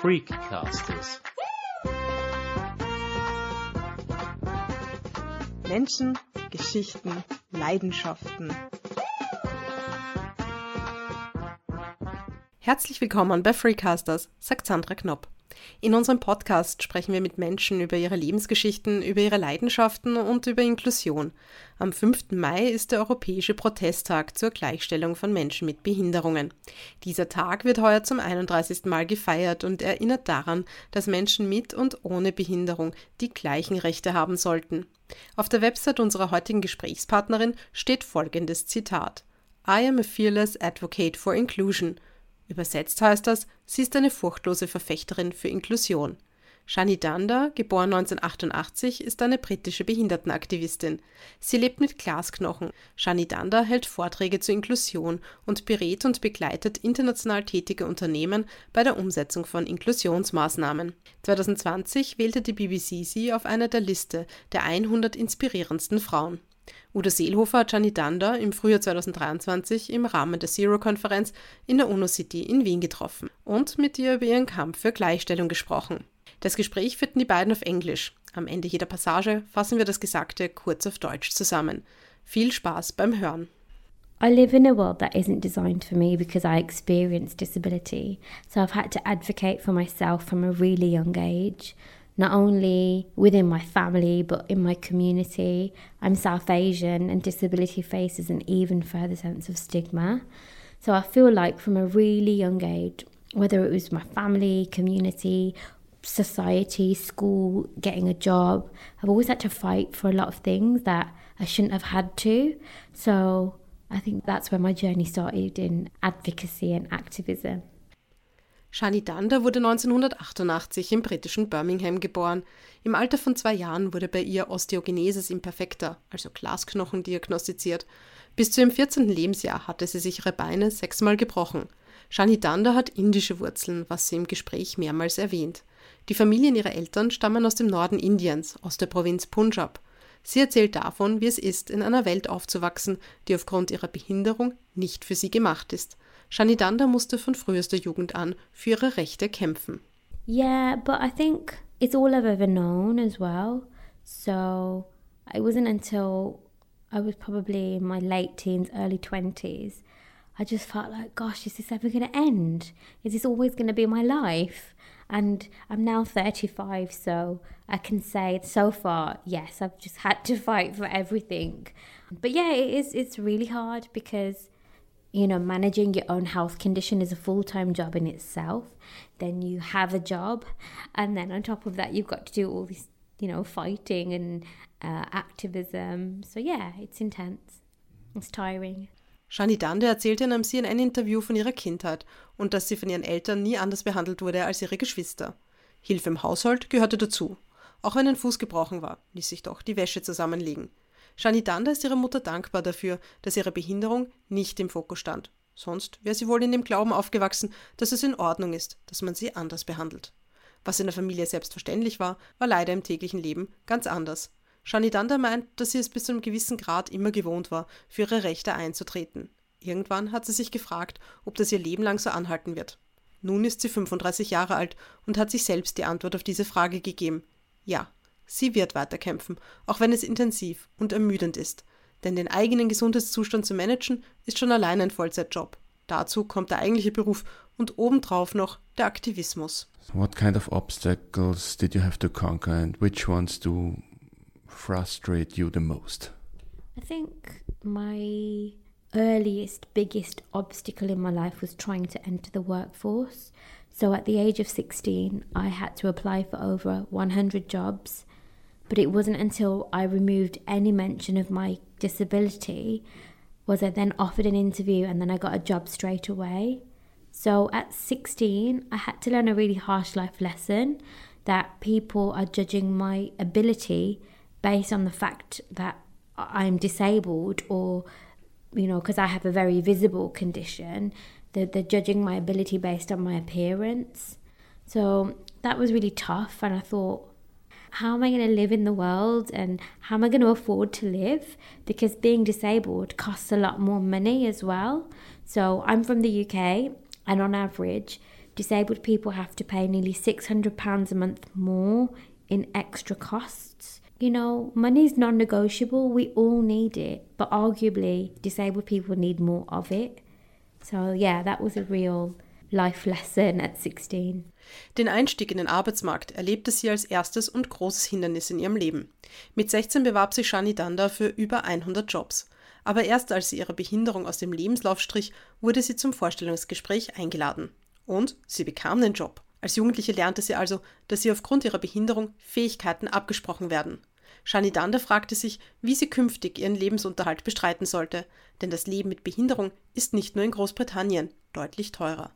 Freakcasters. Menschen, Geschichten, Leidenschaften. Herzlich willkommen bei Freecasters, sagt Sandra Knopp. In unserem Podcast sprechen wir mit Menschen über ihre Lebensgeschichten, über ihre Leidenschaften und über Inklusion. Am 5. Mai ist der Europäische Protesttag zur Gleichstellung von Menschen mit Behinderungen. Dieser Tag wird heuer zum 31. Mal gefeiert und erinnert daran, dass Menschen mit und ohne Behinderung die gleichen Rechte haben sollten. Auf der Website unserer heutigen Gesprächspartnerin steht folgendes Zitat. I am a fearless advocate for inclusion. Übersetzt heißt das, sie ist eine furchtlose Verfechterin für Inklusion. Shani Danda, geboren 1988, ist eine britische Behindertenaktivistin. Sie lebt mit Glasknochen. Shani Danda hält Vorträge zur Inklusion und berät und begleitet international tätige Unternehmen bei der Umsetzung von Inklusionsmaßnahmen. 2020 wählte die BBC sie auf einer der Liste der 100 inspirierendsten Frauen. Udo Seelhofer hat Gianni Danda im Frühjahr 2023 im Rahmen der Zero-Konferenz in der UNO-City in Wien getroffen und mit ihr über ihren Kampf für Gleichstellung gesprochen. Das Gespräch führten die beiden auf Englisch. Am Ende jeder Passage fassen wir das Gesagte kurz auf Deutsch zusammen. Viel Spaß beim Hören. I live in a world that isn't designed for me because I experience disability, so I've had to advocate for myself from a really young age. Not only within my family but in my community. I'm South Asian, and disability faces an even further sense of stigma. So I feel like from a really young age, whether it was my family, community, society, school, getting a job, I've always had to fight for a lot of things that I shouldn't have had to. So I think that's where my journey started in advocacy and activism. Shani Danda wurde 1988 im britischen Birmingham geboren. Im Alter von zwei Jahren wurde bei ihr Osteogenesis imperfecta, also Glasknochen, diagnostiziert. Bis zu ihrem 14. Lebensjahr hatte sie sich ihre Beine sechsmal gebrochen. Shani Danda hat indische Wurzeln, was sie im Gespräch mehrmals erwähnt. Die Familien ihrer Eltern stammen aus dem Norden Indiens, aus der Provinz Punjab. Sie erzählt davon, wie es ist, in einer Welt aufzuwachsen, die aufgrund ihrer Behinderung nicht für sie gemacht ist. Shanidanda musste von frühester Jugend an für ihre Rechte kämpfen. Yeah, but I think it's all I've ever known as well. So it wasn't until I was probably in my late teens, early 20s, I just felt like, gosh, is this ever going to end? Is this always going to be my life? And I'm now 35, so I can say so far, yes, I've just had to fight for everything. But yeah, it is, it's really hard because you know, managing your own health condition is a full time job in itself. Then you have a job, and then on top of that, you've got to do all this, you know, fighting and uh, activism. So yeah, it's intense. It's tiring. Shani Dande erzählte in einem CNN-Interview von ihrer Kindheit und dass sie von ihren Eltern nie anders behandelt wurde als ihre Geschwister. Hilfe im Haushalt gehörte dazu. Auch wenn ein Fuß gebrochen war, ließ sich doch die Wäsche zusammenlegen. Shani Danda ist ihrer Mutter dankbar dafür, dass ihre Behinderung nicht im Fokus stand. Sonst wäre sie wohl in dem Glauben aufgewachsen, dass es in Ordnung ist, dass man sie anders behandelt. Was in der Familie selbstverständlich war, war leider im täglichen Leben ganz anders. Shani Danda meint, dass sie es bis zu einem gewissen Grad immer gewohnt war, für ihre Rechte einzutreten. Irgendwann hat sie sich gefragt, ob das ihr Leben lang so anhalten wird. Nun ist sie 35 Jahre alt und hat sich selbst die Antwort auf diese Frage gegeben. Ja, Sie wird weiterkämpfen, auch wenn es intensiv und ermüdend ist. Denn den eigenen Gesundheitszustand zu managen, ist schon allein ein Vollzeitjob. Dazu kommt der eigentliche Beruf und obendrauf noch der Aktivismus. What kind of obstacles did you have to conquer and which ones do frustrate you the most? I think my earliest, biggest obstacle in my life was trying to enter the workforce. So at the age of 16, I had to apply for over 100 jobs But it wasn't until I removed any mention of my disability was I then offered an interview and then I got a job straight away. So at 16, I had to learn a really harsh life lesson that people are judging my ability based on the fact that I'm disabled or, you know, because I have a very visible condition. They're, they're judging my ability based on my appearance. So that was really tough. And I thought, how am I going to live in the world and how am I going to afford to live? Because being disabled costs a lot more money as well. So I'm from the UK, and on average, disabled people have to pay nearly £600 a month more in extra costs. You know, money is non negotiable. We all need it, but arguably, disabled people need more of it. So, yeah, that was a real life lesson at 16. Den Einstieg in den Arbeitsmarkt erlebte sie als erstes und großes Hindernis in ihrem Leben. Mit 16 bewarb sich Shani Danda für über 100 Jobs. Aber erst als sie ihre Behinderung aus dem Lebenslauf strich, wurde sie zum Vorstellungsgespräch eingeladen. Und sie bekam den Job. Als Jugendliche lernte sie also, dass ihr aufgrund ihrer Behinderung Fähigkeiten abgesprochen werden. Shani Danda fragte sich, wie sie künftig ihren Lebensunterhalt bestreiten sollte, denn das Leben mit Behinderung ist nicht nur in Großbritannien deutlich teurer.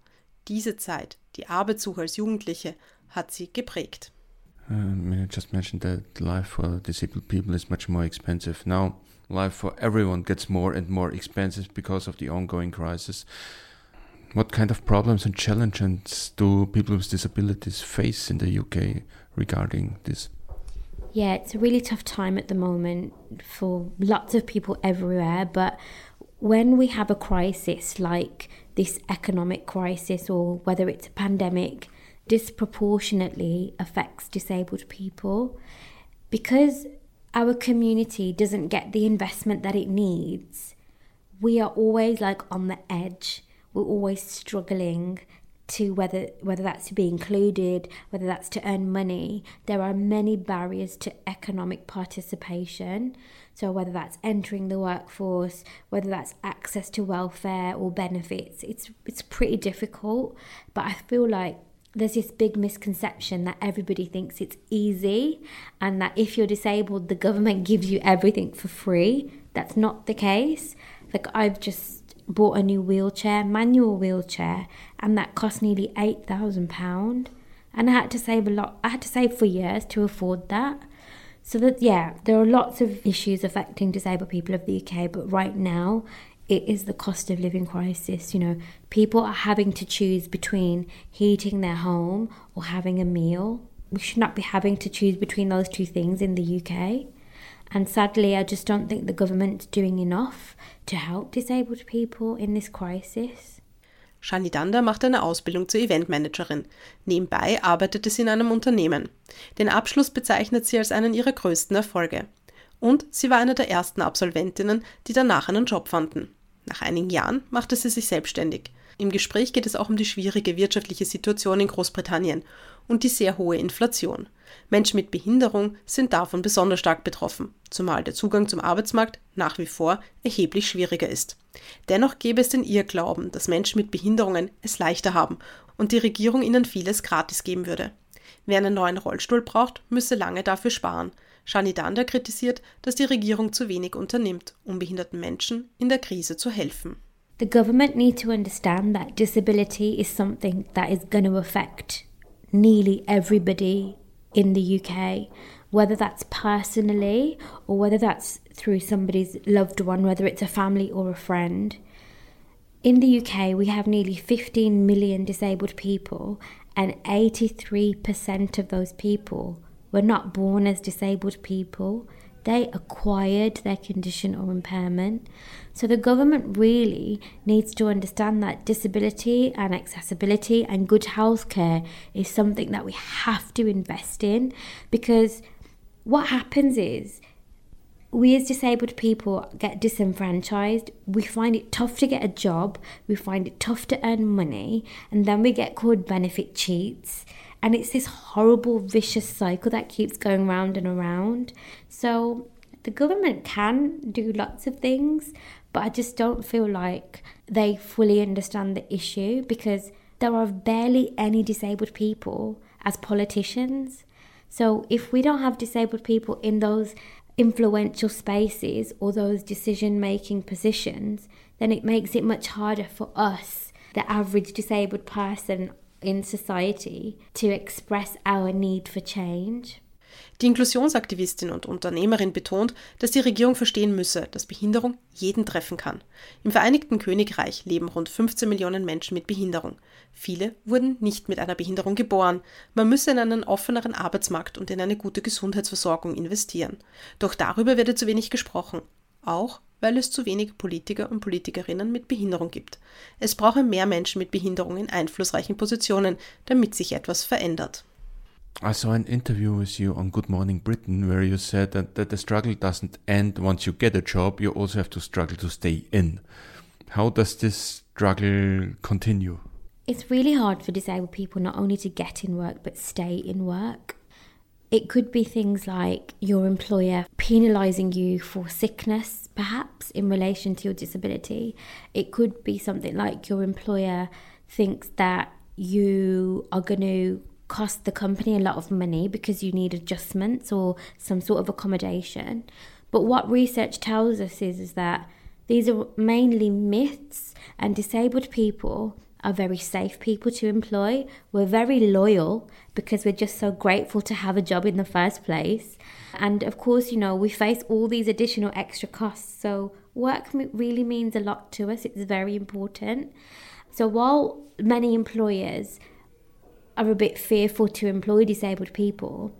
Diese Zeit, die Arbeitssuche als Jugendliche, hat sie geprägt. Um, I just mentioned that life for disabled people is much more expensive now. Life for everyone gets more and more expensive because of the ongoing crisis. What kind of problems and challenges do people with disabilities face in the UK regarding this? Yeah, it's a really tough time at the moment for lots of people everywhere. But when we have a crisis like this economic crisis or whether it's a pandemic, disproportionately affects disabled people because our community doesn't get the investment that it needs. We are always like on the edge. We're always struggling to whether whether that's to be included, whether that's to earn money. There are many barriers to economic participation. So whether that's entering the workforce, whether that's access to welfare or benefits, it's it's pretty difficult. But I feel like there's this big misconception that everybody thinks it's easy and that if you're disabled the government gives you everything for free. That's not the case. Like I've just bought a new wheelchair, manual wheelchair, and that cost nearly eight thousand pound. And I had to save a lot. I had to save for years to afford that. So that yeah, there are lots of issues affecting disabled people of the UK, but right now it is the cost of living crisis. You know, people are having to choose between heating their home or having a meal. We should not be having to choose between those two things in the UK. And sadly, I just don't think the government's doing enough to help disabled people in this crisis. Shani Danda machte eine Ausbildung zur Eventmanagerin. Nebenbei arbeitete sie in einem Unternehmen. Den Abschluss bezeichnet sie als einen ihrer größten Erfolge. Und sie war eine der ersten Absolventinnen, die danach einen Job fanden. Nach einigen Jahren machte sie sich selbstständig. Im Gespräch geht es auch um die schwierige wirtschaftliche Situation in Großbritannien und die sehr hohe Inflation. Menschen mit Behinderung sind davon besonders stark betroffen, zumal der Zugang zum Arbeitsmarkt nach wie vor erheblich schwieriger ist. Dennoch gäbe es den Irrglauben, dass Menschen mit Behinderungen es leichter haben und die Regierung ihnen vieles gratis geben würde. Wer einen neuen Rollstuhl braucht, müsse lange dafür sparen. Shani Danda kritisiert, dass die Regierung zu wenig unternimmt, um behinderten Menschen in der Krise zu helfen. The government need to understand that disability is something that is going to affect nearly everybody in the UK, whether that's personally or whether that's through somebody's loved one, whether it's a family or a friend. In the UK, we have nearly 15 million disabled people, and 83% of those people were not born as disabled people. They acquired their condition or impairment. So the government really needs to understand that disability and accessibility and good healthcare is something that we have to invest in because what happens is we as disabled people get disenfranchised. We find it tough to get a job, we find it tough to earn money, and then we get called benefit cheats. And it's this horrible, vicious cycle that keeps going round and around. So the government can do lots of things, but I just don't feel like they fully understand the issue because there are barely any disabled people as politicians. So if we don't have disabled people in those influential spaces or those decision making positions, then it makes it much harder for us, the average disabled person in society, to express our need for change. Die Inklusionsaktivistin und Unternehmerin betont, dass die Regierung verstehen müsse, dass Behinderung jeden treffen kann. Im Vereinigten Königreich leben rund 15 Millionen Menschen mit Behinderung. Viele wurden nicht mit einer Behinderung geboren. Man müsse in einen offeneren Arbeitsmarkt und in eine gute Gesundheitsversorgung investieren. Doch darüber werde zu wenig gesprochen. Auch weil es zu wenige Politiker und Politikerinnen mit Behinderung gibt. Es brauche mehr Menschen mit Behinderung in einflussreichen Positionen, damit sich etwas verändert. I saw an interview with you on Good Morning Britain where you said that, that the struggle doesn't end once you get a job, you also have to struggle to stay in. How does this struggle continue? It's really hard for disabled people not only to get in work but stay in work. It could be things like your employer penalising you for sickness, perhaps in relation to your disability. It could be something like your employer thinks that you are going to cost the company a lot of money because you need adjustments or some sort of accommodation. But what research tells us is, is that these are mainly myths, and disabled people are very safe people to employ. We're very loyal because we're just so grateful to have a job in the first place. And of course, you know, we face all these additional extra costs. So, work really means a lot to us, it's very important. So, while many employers are a bit fearful to employ disabled people,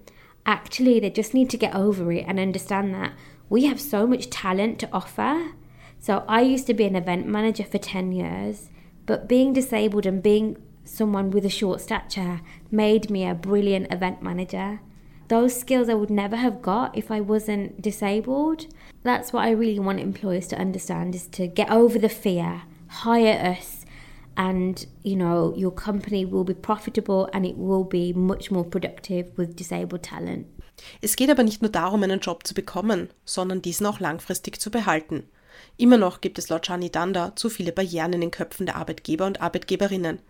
actually, they just need to get over it and understand that we have so much talent to offer. So, I used to be an event manager for 10 years but being disabled and being someone with a short stature made me a brilliant event manager. Those skills I would never have got if I wasn't disabled. That's what I really want employers to understand is to get over the fear, hire us, and you know, your company will be profitable and it will be much more productive with disabled talent. Es geht aber nicht nur darum, einen Job zu bekommen, sondern diesen auch langfristig zu behalten. Immer noch gibt es laut Shani Danda zu viele Barrieren in den Köpfen der Arbeitgeber und Arbeitgeberinnen.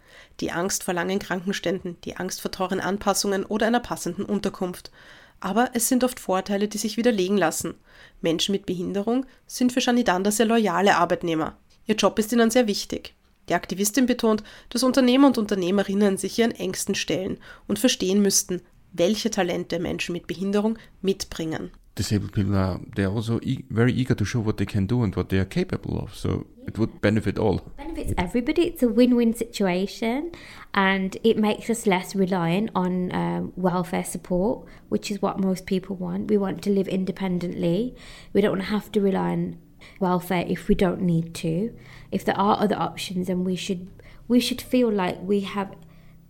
Die Angst vor langen Krankenständen, die Angst vor teuren Anpassungen oder einer passenden Unterkunft. Aber es sind oft Vorteile, die sich widerlegen lassen. Menschen mit Behinderung sind für Shani Danda sehr loyale Arbeitnehmer. Ihr Job ist ihnen sehr wichtig. Die Aktivistin betont, dass Unternehmer und Unternehmerinnen sich ihren Ängsten stellen und verstehen müssten, welche Talente Menschen mit Behinderung mitbringen. Disabled people are they're also e very eager to show what they can do and what they are capable of. So it would benefit all. It benefits everybody. It's a win-win situation, and it makes us less reliant on um, welfare support, which is what most people want. We want to live independently. We don't want to have to rely on welfare if we don't need to. If there are other options, and we should we should feel like we have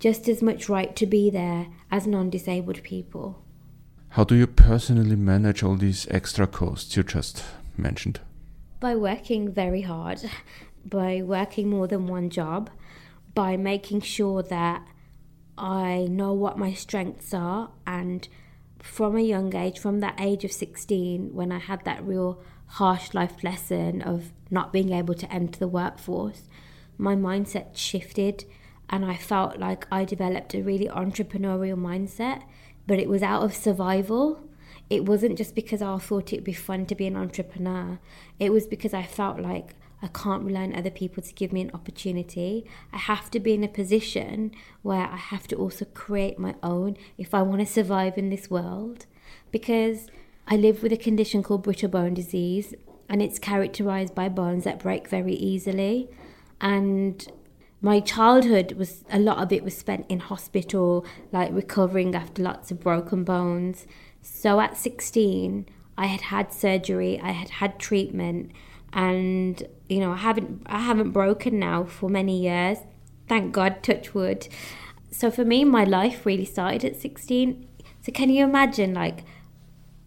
just as much right to be there as non-disabled people. How do you personally manage all these extra costs you just mentioned? By working very hard, by working more than one job, by making sure that I know what my strengths are and from a young age, from that age of 16, when I had that real harsh life lesson of not being able to enter the workforce, my mindset shifted and I felt like I developed a really entrepreneurial mindset but it was out of survival. It wasn't just because I thought it'd be fun to be an entrepreneur. It was because I felt like I can't rely on other people to give me an opportunity. I have to be in a position where I have to also create my own if I want to survive in this world. Because I live with a condition called brittle bone disease, and it's characterized by bones that break very easily. And my childhood was a lot of it was spent in hospital, like recovering after lots of broken bones. So at 16, I had had surgery, I had had treatment, and you know I haven't I haven't broken now for many years. Thank God, touch wood. So for me, my life really started at 16. So can you imagine, like,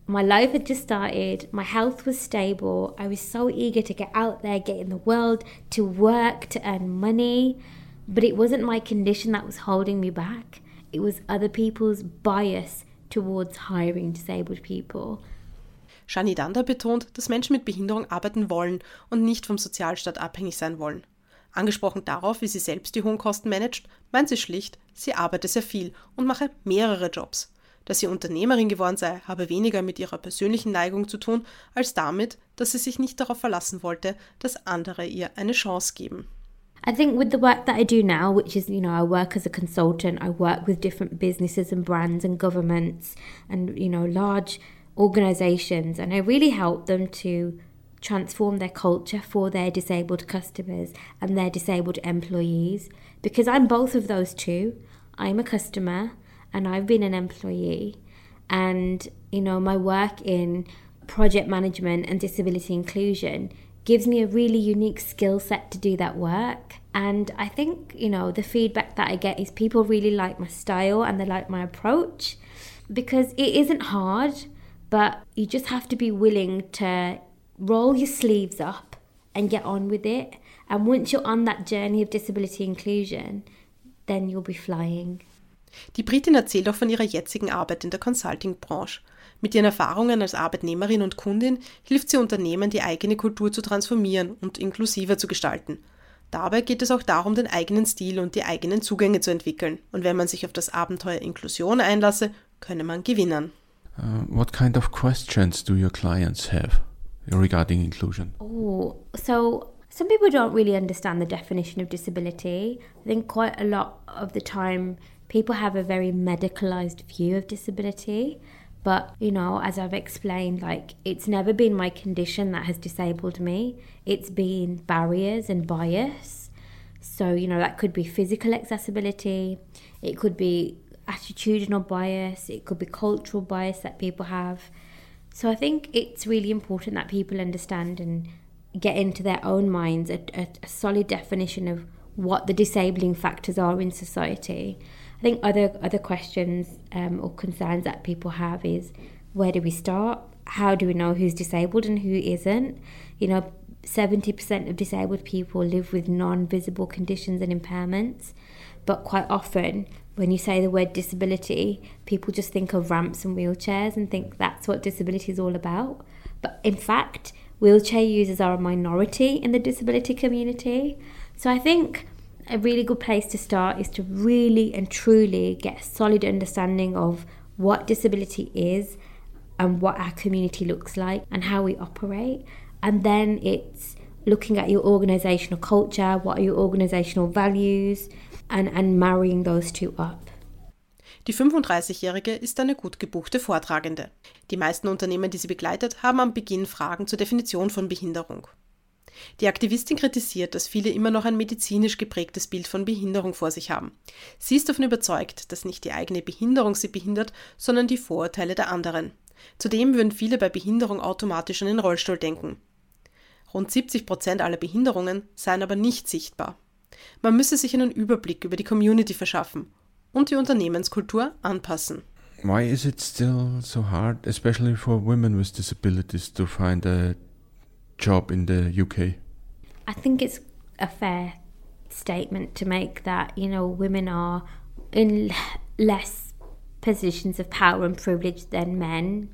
my life had just started, my health was stable, I was so eager to get out there, get in the world, to work, to earn money. But it wasn't my condition that was holding me back, it was other people's bias towards hiring disabled people. Shani Danda betont, dass Menschen mit Behinderung arbeiten wollen und nicht vom Sozialstaat abhängig sein wollen. Angesprochen darauf, wie sie selbst die hohen Kosten managt, meint sie schlicht, sie arbeite sehr viel und mache mehrere Jobs. Dass sie Unternehmerin geworden sei, habe weniger mit ihrer persönlichen Neigung zu tun, als damit, dass sie sich nicht darauf verlassen wollte, dass andere ihr eine Chance geben. I think with the work that I do now, which is, you know, I work as a consultant, I work with different businesses and brands and governments and, you know, large organizations, and I really help them to transform their culture for their disabled customers and their disabled employees because I'm both of those too. I'm a customer and I've been an employee. And, you know, my work in project management and disability inclusion gives me a really unique skill set to do that work. And I think, you know, the feedback that I get is people really like my style and they like my approach because it isn't hard, but you just have to be willing to roll your sleeves up and get on with it. And once you're on that journey of disability inclusion, then you'll be flying. Die Britin erzählt auch von ihrer jetzigen Arbeit in der Consulting-Branche. Mit ihren Erfahrungen als Arbeitnehmerin und Kundin hilft sie Unternehmen, die eigene Kultur zu transformieren und inklusiver zu gestalten. Dabei geht es auch darum, den eigenen Stil und die eigenen Zugänge zu entwickeln. Und wenn man sich auf das Abenteuer Inklusion einlasse, könne man gewinnen. Uh, what kind of questions do your clients have regarding inclusion? Oh, so some people don't really understand the definition of disability. I think quite a lot of the time people have a very medicalized view of disability. But, you know, as I've explained, like it's never been my condition that has disabled me, it's been barriers and bias. So, you know, that could be physical accessibility, it could be attitudinal bias, it could be cultural bias that people have. So, I think it's really important that people understand and get into their own minds a, a, a solid definition of what the disabling factors are in society I think other other questions um, or concerns that people have is where do we start? How do we know who's disabled and who isn't? You know, 70% of disabled people live with non visible conditions and impairments, but quite often when you say the word disability, people just think of ramps and wheelchairs and think that's what disability is all about. But in fact, wheelchair users are a minority in the disability community. So I think a really good place to start is to really and truly get a solid understanding of what disability is and what our community looks like and how we operate. And then it's looking at your organizational culture, what are your organizational values, and, and marrying those two up. Die 35-Jährige ist eine gut gebuchte Vortragende. Die meisten Unternehmen, die sie begleitet, haben am Beginn Fragen zur Definition von Behinderung. Die Aktivistin kritisiert, dass viele immer noch ein medizinisch geprägtes Bild von Behinderung vor sich haben. Sie ist davon überzeugt, dass nicht die eigene Behinderung sie behindert, sondern die Vorurteile der anderen. Zudem würden viele bei Behinderung automatisch an den Rollstuhl denken. Rund 70 Prozent aller Behinderungen seien aber nicht sichtbar. Man müsse sich einen Überblick über die Community verschaffen und die Unternehmenskultur anpassen. Why is it still so hard, especially for women with disabilities, to find a job in the UK? I think it's a fair statement to make that, you know, women are in less positions of power and privilege than men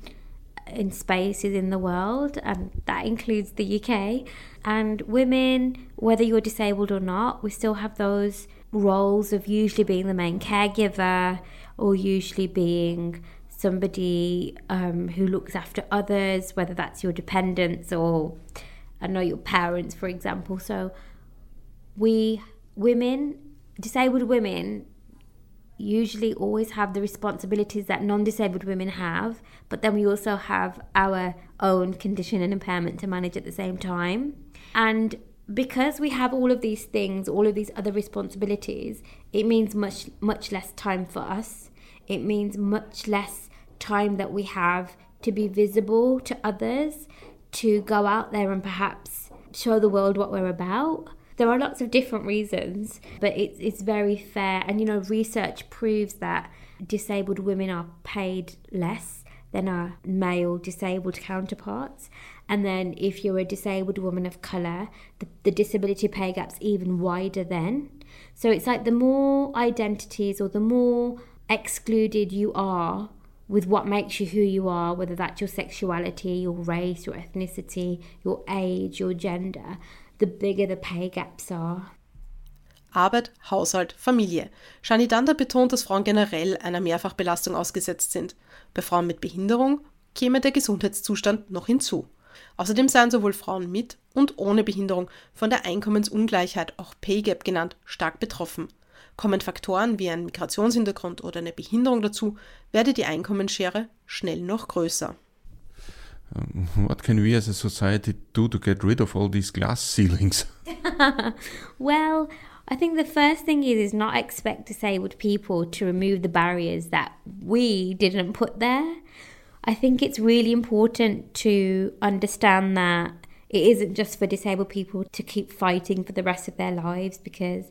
in spaces in the world, and that includes the UK. And women, whether you're disabled or not, we still have those roles of usually being the main caregiver or usually being somebody um, who looks after others, whether that's your dependents or I know your parents, for example. So we women, disabled women, usually always have the responsibilities that non-disabled women have, but then we also have our own condition and impairment to manage at the same time. And because we have all of these things, all of these other responsibilities, it means much much less time for us. It means much less time that we have to be visible to others, to go out there and perhaps show the world what we're about. There are lots of different reasons, but it's, it's very fair. And you know, research proves that disabled women are paid less than our male disabled counterparts. And then if you're a disabled woman of colour, the, the disability pay gap's even wider then. So it's like the more identities or the more excluded you are with what makes you who you are, whether that's your sexuality, your race, your ethnicity, your age, your gender, the bigger the pay gaps are. Arbeit, Haushalt, Familie. Shani Danda betont, dass Frauen generell einer Mehrfachbelastung ausgesetzt sind. Bei Frauen mit Behinderung käme der Gesundheitszustand noch hinzu. Außerdem seien sowohl Frauen mit und ohne Behinderung von der Einkommensungleichheit, auch Pay Gap genannt, stark betroffen. Kommen Faktoren wie ein Migrationshintergrund oder eine Behinderung dazu, werde die Einkommensschere schnell noch größer. what can we as a society do to get rid of all these glass ceilings? well, I think the first thing is is not expect disabled people to remove the barriers that we didn't put there. I think it's really important to understand that it isn't just for disabled people to keep fighting for the rest of their lives because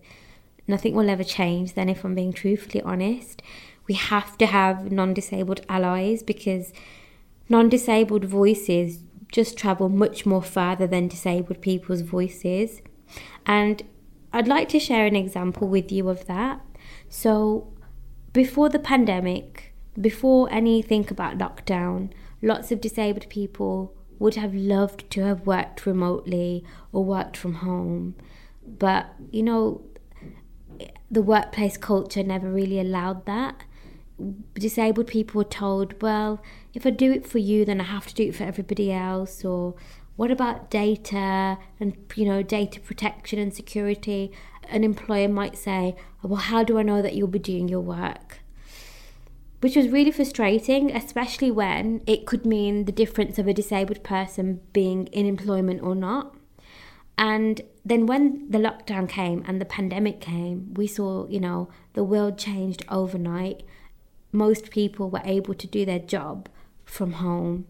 nothing will ever change then if I'm being truthfully honest. We have to have non disabled allies because non disabled voices just travel much more further than disabled people's voices. And I'd like to share an example with you of that. So, before the pandemic, before anything about lockdown, lots of disabled people would have loved to have worked remotely or worked from home. But, you know, the workplace culture never really allowed that. Disabled people were told, well, if I do it for you, then I have to do it for everybody else. Or what about data and, you know, data protection and security? An employer might say, well, how do I know that you'll be doing your work? Which was really frustrating, especially when it could mean the difference of a disabled person being in employment or not. And then when the lockdown came and the pandemic came, we saw, you know, the world changed overnight. Most people were able to do their job from home.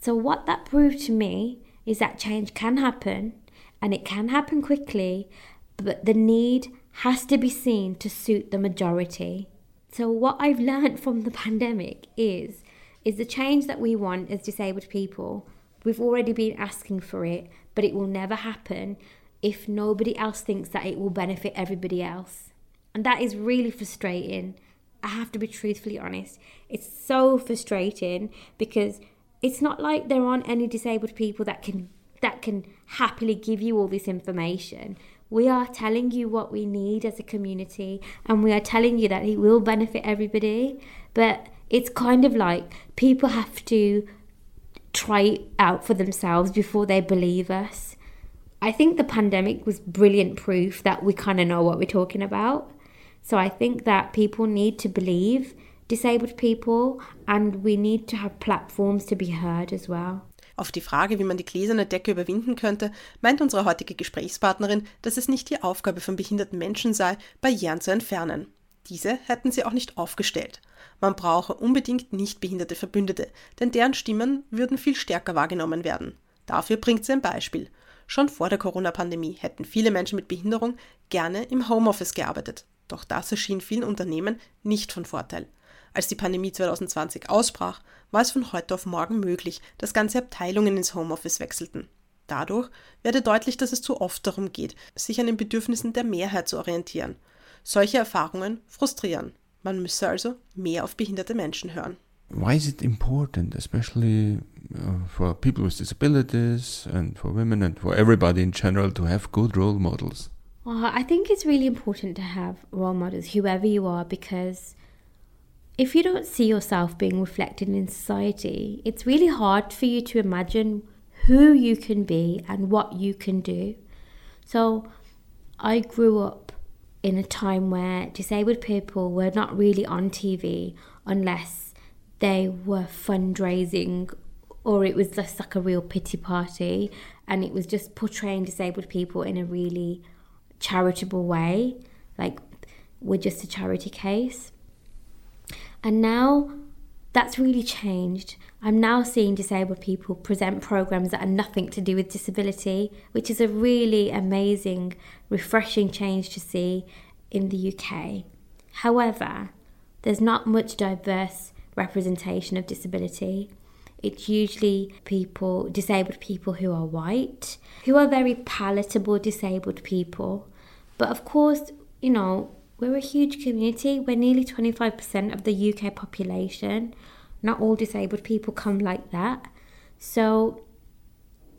So, what that proved to me is that change can happen and it can happen quickly, but the need has to be seen to suit the majority. So, what I've learned from the pandemic is is the change that we want as disabled people. We've already been asking for it, but it will never happen if nobody else thinks that it will benefit everybody else. And that is really frustrating. I have to be truthfully honest. It's so frustrating because it's not like there aren't any disabled people that can that can happily give you all this information. We are telling you what we need as a community and we are telling you that it will benefit everybody, but it's kind of like people have to try out for themselves before they believe us. I think the pandemic was brilliant proof that we kind of know what we're talking about. So I think that people need to believe disabled people and we need to have platforms to be heard as well. Auf die Frage, wie man die gläserne Decke überwinden könnte, meint unsere heutige Gesprächspartnerin, dass es nicht die Aufgabe von behinderten Menschen sei, Barrieren zu entfernen. Diese hätten sie auch nicht aufgestellt. Man brauche unbedingt nicht behinderte Verbündete, denn deren Stimmen würden viel stärker wahrgenommen werden. Dafür bringt sie ein Beispiel. Schon vor der Corona-Pandemie hätten viele Menschen mit Behinderung gerne im Homeoffice gearbeitet. Doch das erschien vielen Unternehmen nicht von Vorteil. Als die Pandemie 2020 ausbrach, war es von heute auf morgen möglich, dass ganze Abteilungen ins Homeoffice wechselten. Dadurch werde deutlich, dass es zu oft darum geht, sich an den Bedürfnissen der Mehrheit zu orientieren. Solche Erfahrungen frustrieren. Man müsse also mehr auf behinderte Menschen hören. Why is it important, especially uh, for people with disabilities and for women and for everybody in general, to have good role models? Well, I think it's really important to have role models, whoever you are, because if you don't see yourself being reflected in society, it's really hard for you to imagine who you can be and what you can do. So, I grew up in a time where disabled people were not really on TV unless they were fundraising or it was just like a real pity party and it was just portraying disabled people in a really charitable way like we're just a charity case. And now that's really changed i'm now seeing disabled people present programs that are nothing to do with disability which is a really amazing refreshing change to see in the UK. However, there's not much diverse representation of disability. It's usually people, disabled people who are white, who are very palatable disabled people. But of course, you know, we're a huge community. We're nearly 25% of the UK population. Not all disabled people come like that. So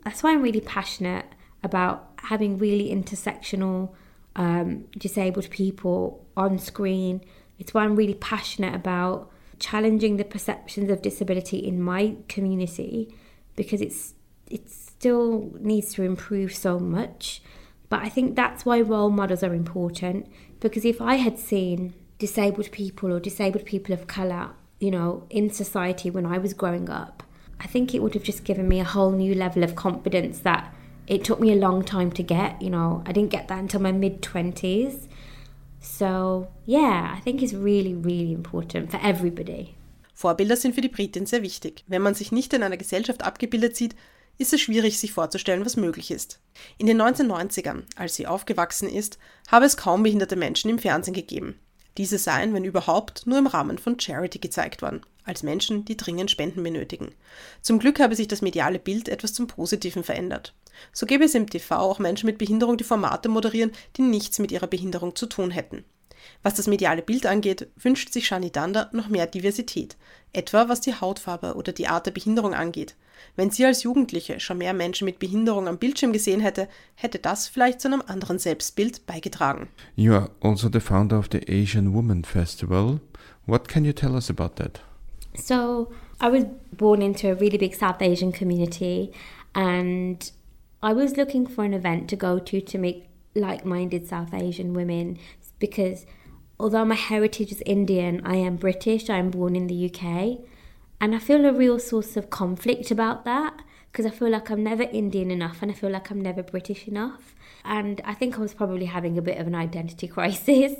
that's why I'm really passionate about having really intersectional um, disabled people on screen. It's why I'm really passionate about challenging the perceptions of disability in my community because it's it still needs to improve so much. But I think that's why role models are important because if I had seen disabled people or disabled people of colour, you know, in society when I was growing up, I think it would have just given me a whole new level of confidence that it took me a long time to get. You know, I didn't get that until my mid 20s. So, yeah, I think it's really, really important for everybody. Vorbilder sind für die Britin sehr wichtig. Wenn man sich nicht in einer Gesellschaft abgebildet sieht, ist es schwierig, sich vorzustellen, was möglich ist. In den 1990ern, als sie aufgewachsen ist, habe es kaum behinderte Menschen im Fernsehen gegeben. Diese seien, wenn überhaupt, nur im Rahmen von Charity gezeigt worden, als Menschen, die dringend Spenden benötigen. Zum Glück habe sich das mediale Bild etwas zum Positiven verändert. So gäbe es im TV auch Menschen mit Behinderung, die Formate moderieren, die nichts mit ihrer Behinderung zu tun hätten. Was das mediale Bild angeht, wünscht sich Shani Danda noch mehr Diversität, etwa was die Hautfarbe oder die Art der Behinderung angeht. Wenn sie als Jugendliche schon mehr Menschen mit Behinderung am Bildschirm gesehen hätte, hätte das vielleicht zu einem anderen Selbstbild beigetragen. You are also the founder of the Asian Woman Festival. What can you tell us about that? So, I was born into a really big South Asian community and I was looking for an event to go to to meet like minded South Asian women because although my heritage is Indian, I am British, I'm born in the UK. And I feel a real source of conflict about that because I feel like I'm never Indian enough and I feel like I'm never British enough. And I think I was probably having a bit of an identity crisis.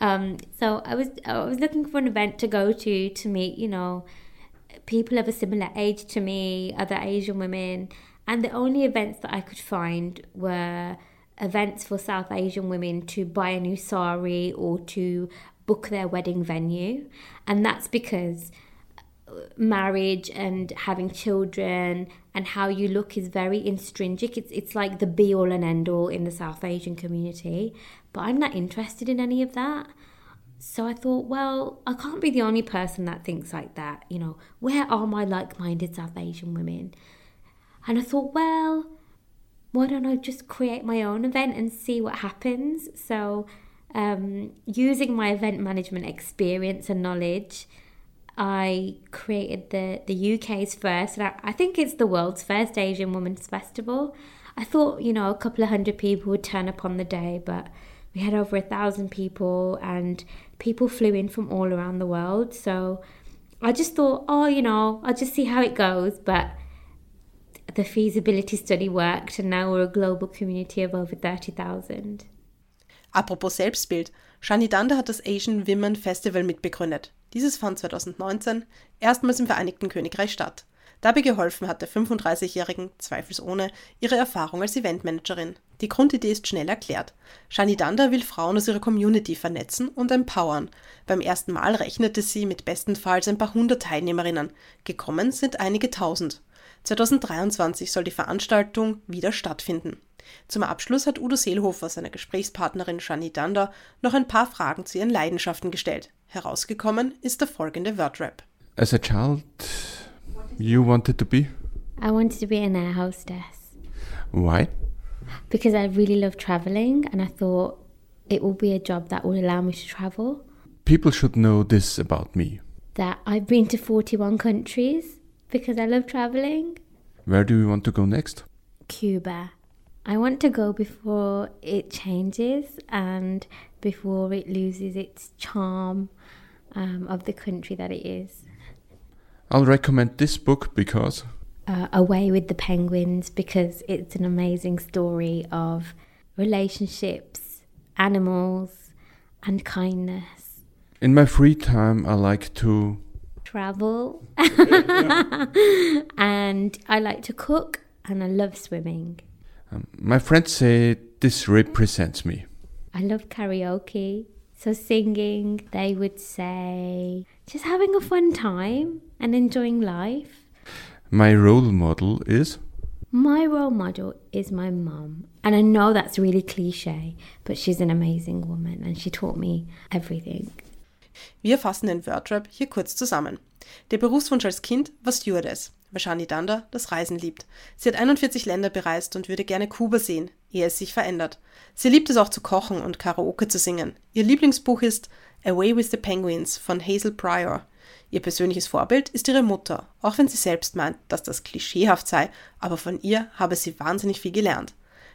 um, so I was I was looking for an event to go to to meet, you know, people of a similar age to me, other Asian women, and the only events that I could find were events for South Asian women to buy a new sari or to book their wedding venue. And that's because marriage and having children and how you look is very intrinsic. It's it's like the be all and end all in the South Asian community. But I'm not interested in any of that. So I thought, well, I can't be the only person that thinks like that. You know, where are my like minded South Asian women? And I thought, well, why don't I just create my own event and see what happens? So, um, using my event management experience and knowledge, I created the, the UK's first, and I, I think it's the world's first Asian Women's Festival. I thought, you know, a couple of hundred people would turn up on the day, but we had over a thousand people, and people flew in from all around the world. So I just thought, oh, you know, I'll just see how it goes. But the feasibility study worked, and now we're a global community of over 30,000. Apropos Selbstbild, Shani Dhanda hat das Asian Women Festival mitbegründet. Dieses fand 2019 erstmals im Vereinigten Königreich statt. Dabei geholfen hat der 35-Jährigen, zweifelsohne, ihre Erfahrung als Eventmanagerin. Die Grundidee ist schnell erklärt. Shani Danda will Frauen aus ihrer Community vernetzen und empowern. Beim ersten Mal rechnete sie mit bestenfalls ein paar hundert Teilnehmerinnen. Gekommen sind einige tausend. 2023 soll die Veranstaltung wieder stattfinden. Zum Abschluss hat Udo Seelhofer seiner Gesprächspartnerin Shani Danda noch ein paar Fragen zu ihren Leidenschaften gestellt. Herausgekommen ist der folgende Wordrap. As a child, you wanted to be? I wanted to be an air hostess Why? because I really love traveling and I thought it will be a job that will allow me to travel. People should know this about me. That I've been to 41 countries because I love traveling. Where do you want to go next? Cuba. I want to go before it changes and before it loses its charm um, of the country that it is. I'll recommend this book because Uh, Away with the Penguins because it's an amazing story of relationships, animals, and kindness. in my free time I like to Travel. and I like to cook and I love swimming. Um, my friends say this represents me. I love karaoke. So, singing, they would say, just having a fun time and enjoying life. My role model is My role model is my mum. And I know that's really cliche, but she's an amazing woman and she taught me everything. Wir fassen den Wordrap hier kurz zusammen. Der Berufswunsch als Kind war Stewardess, weil Shani Danda das Reisen liebt. Sie hat 41 Länder bereist und würde gerne Kuba sehen, ehe es sich verändert. Sie liebt es auch zu kochen und Karaoke zu singen. Ihr Lieblingsbuch ist Away with the Penguins von Hazel Pryor. Ihr persönliches Vorbild ist ihre Mutter, auch wenn sie selbst meint, dass das klischeehaft sei, aber von ihr habe sie wahnsinnig viel gelernt.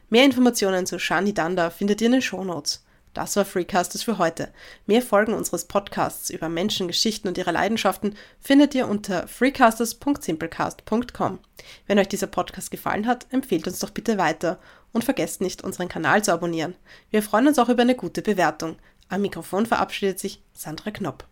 Mehr Informationen zu Shani Danda findet ihr in den Shownotes. Das war Freecasters für heute. Mehr Folgen unseres Podcasts über Menschen, Geschichten und ihre Leidenschaften findet ihr unter freecasters.simplecast.com. Wenn euch dieser Podcast gefallen hat, empfehlt uns doch bitte weiter und vergesst nicht, unseren Kanal zu abonnieren. Wir freuen uns auch über eine gute Bewertung. Am Mikrofon verabschiedet sich Sandra Knopp.